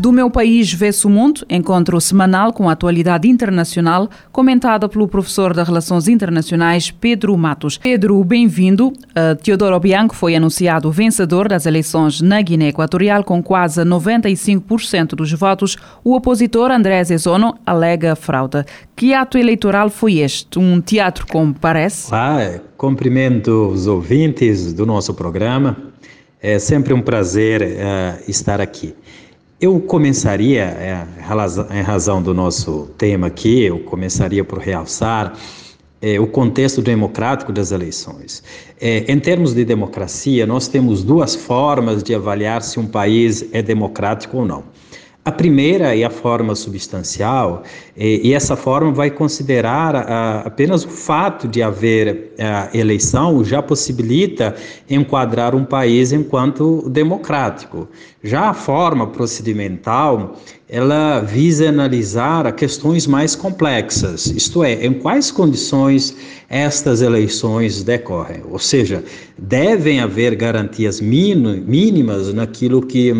Do meu país vê-se o mundo, encontro semanal com a atualidade internacional, comentada pelo professor de Relações Internacionais Pedro Matos. Pedro, bem-vindo. Uh, Teodoro Bianco foi anunciado vencedor das eleições na Guiné Equatorial com quase 95% dos votos. O opositor André Zezono alega fraude. Que ato eleitoral foi este? Um teatro como parece? Ah, cumprimento os ouvintes do nosso programa. É sempre um prazer uh, estar aqui. Eu começaria, é, em razão do nosso tema aqui, eu começaria por realçar é, o contexto democrático das eleições. É, em termos de democracia, nós temos duas formas de avaliar se um país é democrático ou não. A primeira é a forma substancial, e, essa forma vai considerar apenas o fato de haver a eleição já possibilita enquadrar um país enquanto democrático. Já a forma procedimental, ela visa analisar questões mais complexas, isto é, em quais condições estas eleições decorrem. Ou seja, devem haver garantias mínimas naquilo que.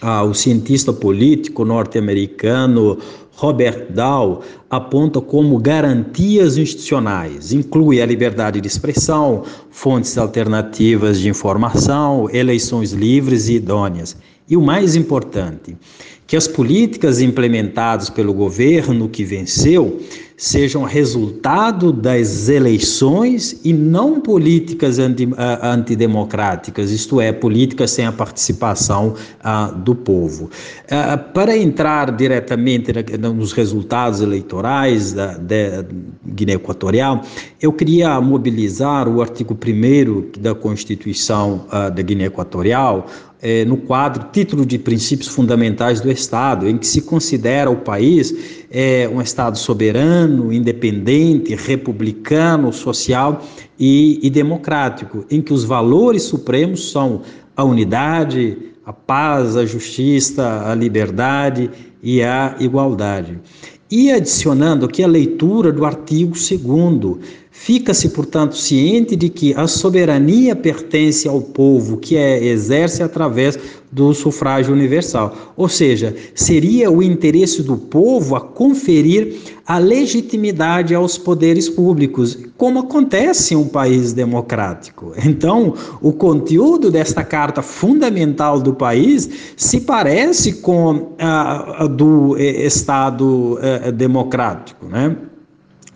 Ah, o cientista político norte-americano Robert Dahl aponta como garantias institucionais. Inclui a liberdade de expressão, fontes alternativas de informação, eleições livres e idôneas. E o mais importante, que as políticas implementadas pelo governo que venceu sejam resultado das eleições e não políticas anti, antidemocráticas, isto é, políticas sem a participação uh, do povo. Uh, para entrar diretamente nos resultados eleitorais da, da Guiné Equatorial, eu queria mobilizar o artigo 1 da Constituição da Guiné Equatorial, é, no quadro Título de Princípios Fundamentais do Estado, em que se considera o país é, um Estado soberano, independente, republicano, social e, e democrático, em que os valores supremos são a unidade, a paz, a justiça, a liberdade e a igualdade. E adicionando aqui a leitura do artigo 2 Fica-se, portanto, ciente de que a soberania pertence ao povo, que é, exerce através do sufrágio universal. Ou seja, seria o interesse do povo a conferir a legitimidade aos poderes públicos, como acontece em um país democrático. Então, o conteúdo desta carta fundamental do país se parece com a, a do eh, Estado eh, democrático, né?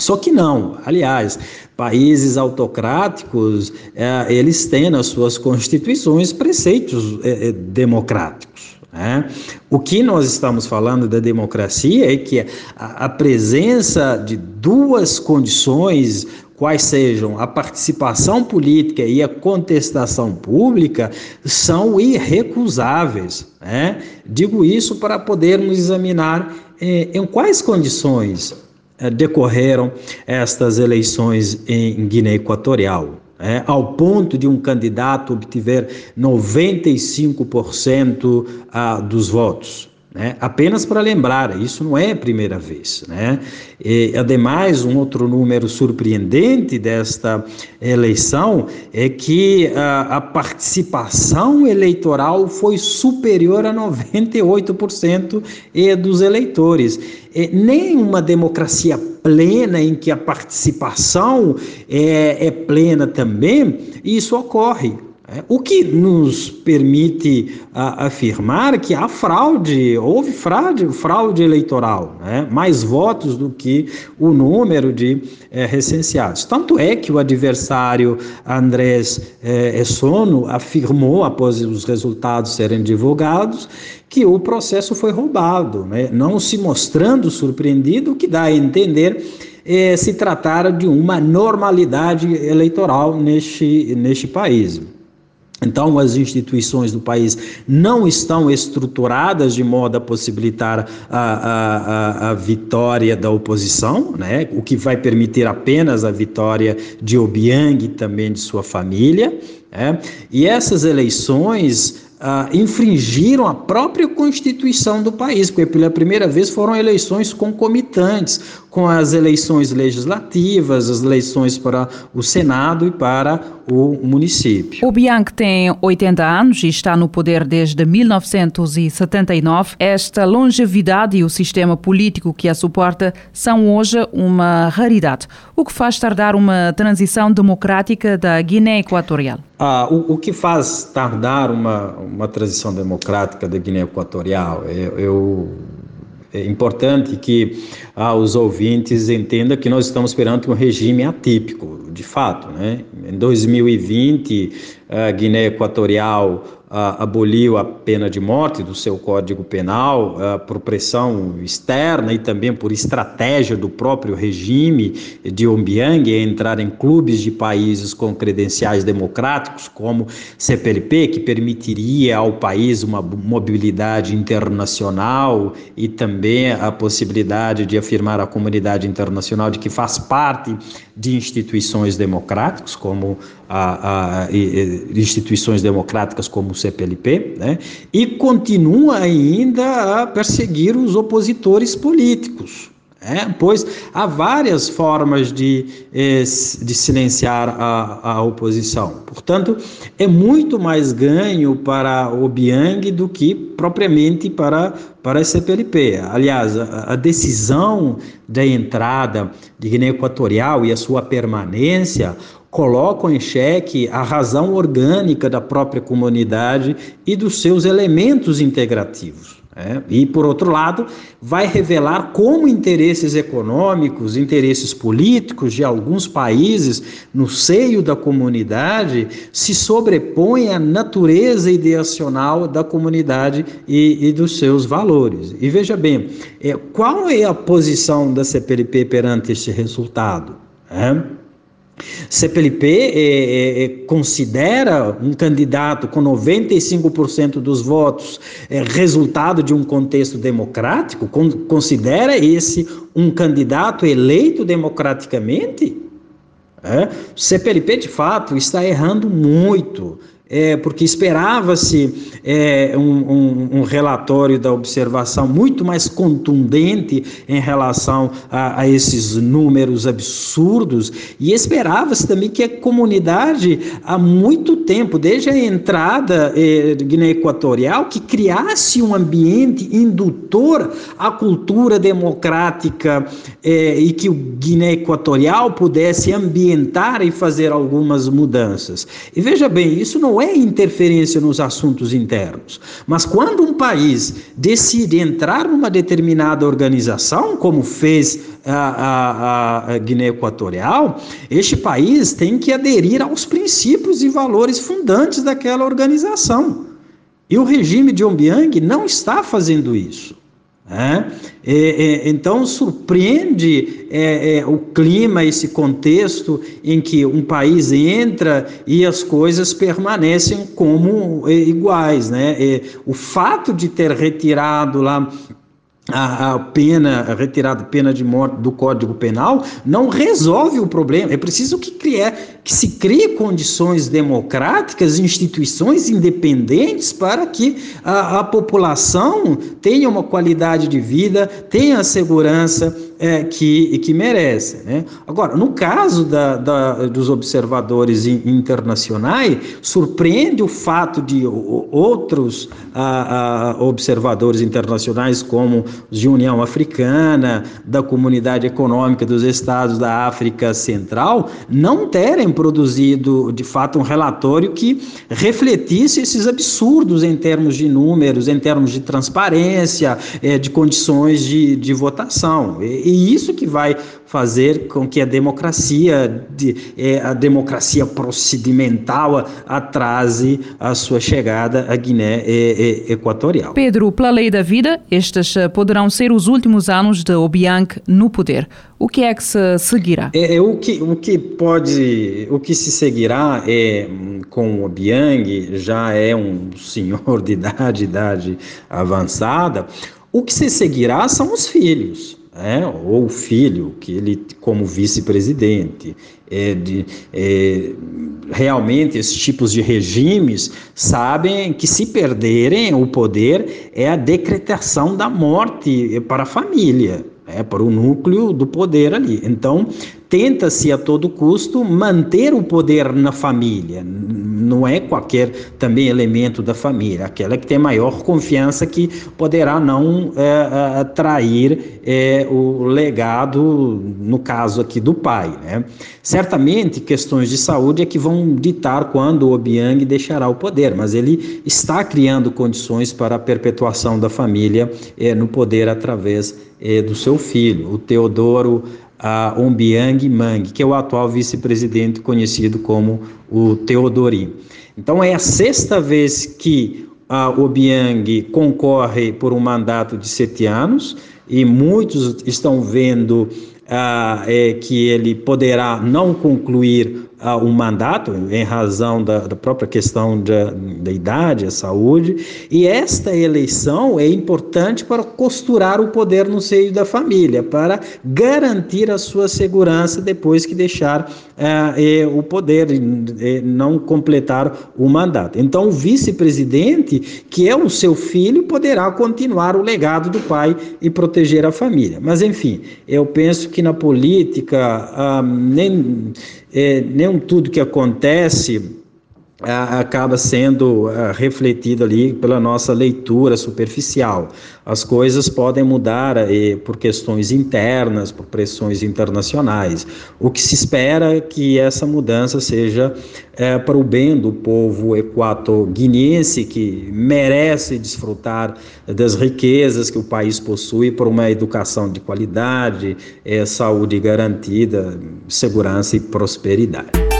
Só que não, aliás, países autocráticos, é, eles têm nas suas constituições preceitos é, é, democráticos. Né? O que nós estamos falando da democracia é que a, a presença de duas condições quais sejam a participação política e a contestação pública, são irrecusáveis. Né? Digo isso para podermos examinar em quais condições decorreram estas eleições em Guiné Equatorial. É, ao ponto de um candidato obter 95% ah, dos votos. Né? Apenas para lembrar, isso não é a primeira vez. Né? E, ademais, um outro número surpreendente desta eleição é que a, a participação eleitoral foi superior a 98% dos eleitores. E, nem uma democracia plena em que a participação é, é plena também, isso ocorre. É, o que nos permite a, afirmar que há fraude, houve fraude, fraude eleitoral, né? mais votos do que o número de é, recenseados. Tanto é que o adversário Andrés é, Essono afirmou, após os resultados serem divulgados, que o processo foi roubado, né? não se mostrando surpreendido, o que dá a entender é, se tratar de uma normalidade eleitoral neste, neste país. Então, as instituições do país não estão estruturadas de modo a possibilitar a, a, a, vitória da oposição, né? o que vai permitir apenas a vitória de Obiang e também de sua família. Né? E essas eleições ah, infringiram a própria Constituição do país, porque pela primeira vez foram eleições concomitantes com as eleições legislativas, as eleições para o Senado e para o município. O Bianchi tem 80 anos e está no poder desde 1979. Esta longevidade e o sistema político que a suporta são hoje uma raridade, o que faz tardar uma transição democrática da Guiné Equatorial. Ah, o, o, que faz tardar uma, uma transição democrática da Guiné Equatorial? Eu, eu é importante que ah, os ouvintes entendam que nós estamos perante um regime atípico, de fato. Né? Em 2020, a Guiné Equatorial aboliu a pena de morte do seu Código Penal por pressão externa e também por estratégia do próprio regime de Ombiang entrar em clubes de países com credenciais democráticos, como CPLP, que permitiria ao país uma mobilidade internacional e também a possibilidade de afirmar à comunidade internacional de que faz parte de instituições democráticas, como a, a, instituições democráticas como o CPLP, né? e continua ainda a perseguir os opositores políticos. É, pois há várias formas de, eh, de silenciar a, a oposição. Portanto, é muito mais ganho para o Biang do que propriamente para, para a CPLP. Aliás, a, a decisão da entrada de Guiné Equatorial e a sua permanência colocam em xeque a razão orgânica da própria comunidade e dos seus elementos integrativos. É, e, por outro lado, vai revelar como interesses econômicos, interesses políticos de alguns países no seio da comunidade se sobrepõem à natureza ideacional da comunidade e, e dos seus valores. E veja bem, é, qual é a posição da CPLP perante este resultado? É? CPLP é, é, é, considera um candidato com 95% dos votos resultado de um contexto democrático? Con considera esse um candidato eleito democraticamente? É? CPLP, de fato, está errando muito é, porque esperava-se é, um, um, um, relatório da observação muito mais contundente em relação a, a esses números absurdos, e esperava-se também que a comunidade, há muito tempo, desde a entrada é, de Guiné Equatorial, que criasse um ambiente indutor à cultura democrática é, e que o Guiné Equatorial pudesse ambientar e fazer algumas mudanças. E veja bem, isso não é interferência nos assuntos internos. Mas quando um país decide entrar numa determinada organização, como fez a, a, a Guiné Equatorial, este país tem que aderir aos princípios e valores fundantes daquela organização. E o regime de Ombiang não está fazendo isso. É, é, então surpreende é, é, o clima, esse contexto em que um país entra e as coisas permanecem como é, iguais. Né? É, o fato de ter retirado lá a, a, pena, a retirada pena de morte do Código Penal não resolve o problema. É preciso que, crie, que se crie condições democráticas, instituições independentes para que a, a população tenha uma qualidade de vida, tenha segurança é, que, que merece. Né? Agora, no caso da, da, dos observadores internacionais, surpreende o fato de outros observadores internacionais, como os de União Africana, da Comunidade Econômica dos Estados da África Central, não terem produzido, de fato, um relatório que refletisse esses absurdos em termos de números, em termos de transparência, é, de condições de, de votação. E, E isso que vai fazer com que a democracia, é, a democracia procedimental atrase a sua chegada à Guiné Equatorial. Pedro, pela lei da vida, estes eh, poderão ser os últimos anos de Obiang no poder. O que é que se seguirá? É, é o, que, o que pode, o que se seguirá é com o Obiang, já é um senhor de idade, idade avançada, o que se seguirá são os filhos é, ou o filho, que ele, como vice-presidente, é é, realmente esses tipos de regimes sabem que se perderem o poder é a decretação da morte para a família, é, para o núcleo do poder ali. Então, tenta-se a todo custo manter o poder na família, não é qualquer também elemento da família, aquela que tem maior confiança que poderá não é, atrair é, o legado, no caso aqui do pai. Né? Certamente questões de saúde é que vão ditar quando o Obiang deixará o poder, mas ele está criando condições para a perpetuação da família é, no poder através do seu filho, o Teodoro a Ombiang Mang, que é o atual vice-presidente conhecido como o Teodorim. Então é a sexta vez que a Obiang concorre por um mandato de sete anos e muitos estão vendo ah, é, que ele poderá não concluir ah, um mandato em razão da, da própria questão da, da idade, a saúde, e esta eleição é importante para costurar o poder no seio da família, para garantir a sua segurança depois que deixar ah, é, o poder, é, não completar o mandato. Então, o vice-presidente, que é o seu filho, poderá continuar o legado do pai e proteger a família. Mas, enfim, eu penso que na política, ah, nem é, nem tudo que acontece acaba sendo refletido ali pela nossa leitura superficial. As coisas podem mudar eh, por questões internas, por pressões internacionais. O que se espera é que essa mudança seja é, para o bem do povo equatoguinense, que merece desfrutar das riquezas que o país possui por uma educação de qualidade, é, saúde garantida, segurança e prosperidade.